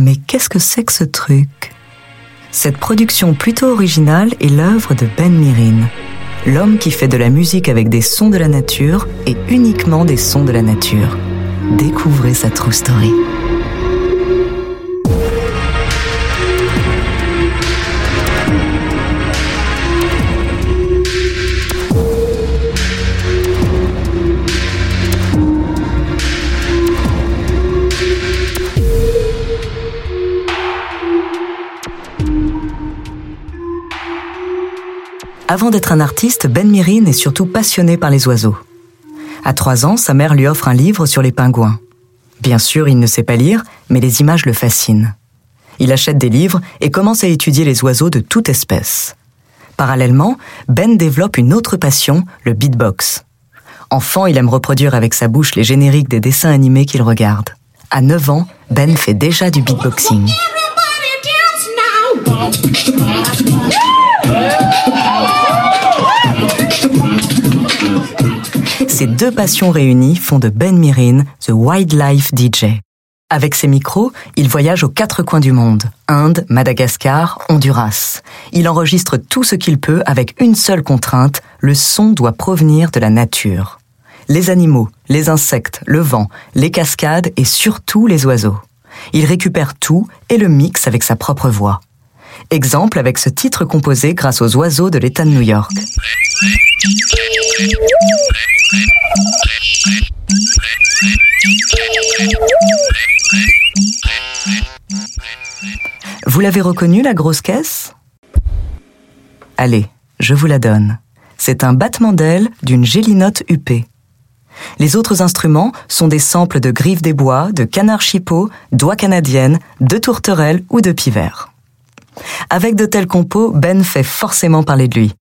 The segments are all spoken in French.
Mais qu'est-ce que c'est que ce truc? Cette production plutôt originale est l'œuvre de Ben Mirin, l'homme qui fait de la musique avec des sons de la nature et uniquement des sons de la nature. Découvrez sa true story. Avant d'être un artiste, Ben Mirin est surtout passionné par les oiseaux. À trois ans, sa mère lui offre un livre sur les pingouins. Bien sûr, il ne sait pas lire, mais les images le fascinent. Il achète des livres et commence à étudier les oiseaux de toute espèce. Parallèlement, Ben développe une autre passion, le beatbox. Enfant, il aime reproduire avec sa bouche les génériques des dessins animés qu'il regarde. À 9 ans, Ben fait déjà du beatboxing. Ces deux passions réunies font de Ben Mirin The Wildlife DJ. Avec ses micros, il voyage aux quatre coins du monde, Inde, Madagascar, Honduras. Il enregistre tout ce qu'il peut avec une seule contrainte, le son doit provenir de la nature. Les animaux, les insectes, le vent, les cascades et surtout les oiseaux. Il récupère tout et le mixe avec sa propre voix. Exemple avec ce titre composé grâce aux oiseaux de l'État de New York. Vous l'avez reconnu, la grosse caisse? Allez, je vous la donne. C'est un battement d'aile d'une gélinote huppée. Les autres instruments sont des samples de griffes des bois, de canards chipot, d'oies canadiennes, de tourterelles ou de pivers. Avec de tels compos, Ben fait forcément parler de lui.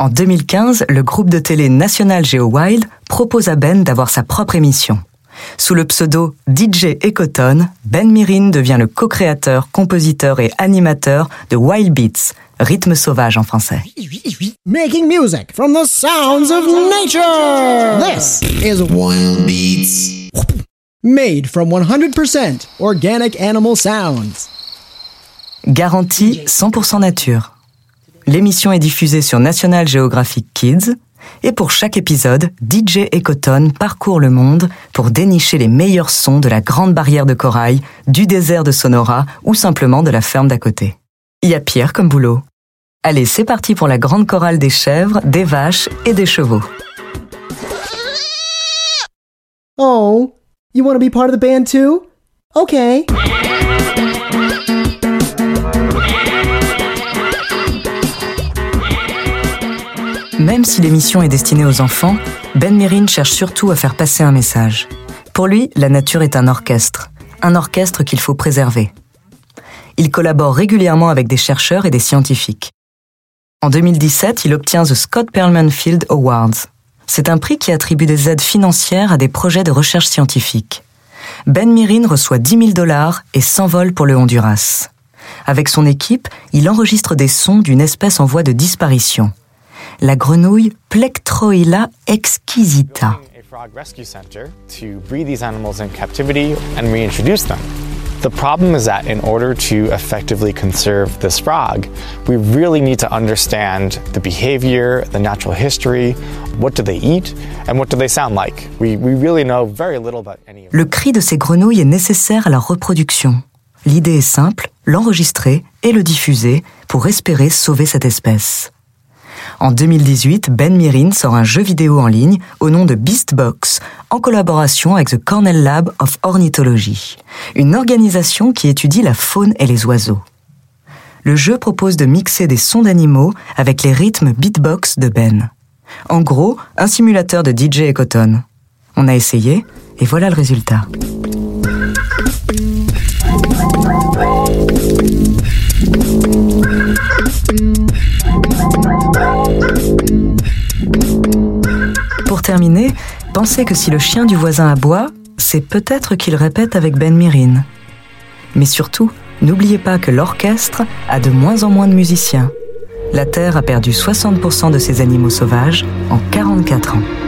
En 2015, le groupe de télé National Geo Wild propose à Ben d'avoir sa propre émission. Sous le pseudo DJ Ecoton, Ben Mirin devient le co-créateur, compositeur et animateur de Wild Beats, rythme sauvage en français. Making music from the sounds of nature. This is Wild Beats. Made from 100% organic animal sounds. Garantie 100% nature. L'émission est diffusée sur National Geographic Kids et pour chaque épisode, DJ Ecoton parcourt le monde pour dénicher les meilleurs sons de la grande barrière de corail, du désert de Sonora ou simplement de la ferme d'à côté. Il y a Pierre comme boulot. Allez, c'est parti pour la grande chorale des chèvres, des vaches et des chevaux. Oh, you want to be part of the band too? Okay. Même si l'émission est destinée aux enfants, Ben Mirin cherche surtout à faire passer un message. Pour lui, la nature est un orchestre, un orchestre qu'il faut préserver. Il collabore régulièrement avec des chercheurs et des scientifiques. En 2017, il obtient the Scott Perlman Field Awards. C'est un prix qui attribue des aides financières à des projets de recherche scientifique. Ben Mirin reçoit 10 000 dollars et s'envole pour le Honduras. Avec son équipe, il enregistre des sons d'une espèce en voie de disparition, la grenouille Plectroila exquisita. Frog Rescue Center to breed these animals in captivity and reintroduce them. The problem is that in order to effectively conserve this frog, we really need to understand the behavior, the natural history, what do they eat, and what do they sound like. We, we really know very little about any of Le cri de ces grenouilles est nécessaire à la reproduction. L'idée est simple, l'enregistrer et le diffuser pour espérer sauver cette espèce. En 2018, Ben Mirin sort un jeu vidéo en ligne au nom de Beastbox, en collaboration avec The Cornell Lab of Ornithology, une organisation qui étudie la faune et les oiseaux. Le jeu propose de mixer des sons d'animaux avec les rythmes beatbox de Ben. En gros, un simulateur de DJ Ecoton. On a essayé et voilà le résultat. Pensez que si le chien du voisin aboie, c'est peut-être qu'il répète avec Ben Mirin. Mais surtout, n'oubliez pas que l'orchestre a de moins en moins de musiciens. La Terre a perdu 60% de ses animaux sauvages en 44 ans.